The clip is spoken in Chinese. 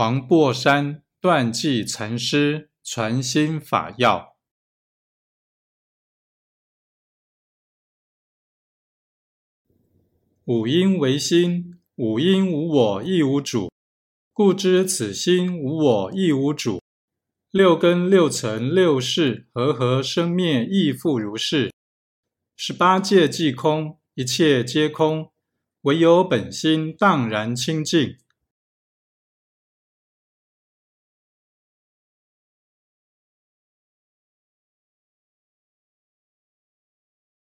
黄檗山断际禅师传心法要：五阴为心，五阴无我亦无主，故知此心无我亦无主。六根六尘六事和合生灭亦复如是。十八界即空，一切皆空，唯有本心荡然清净。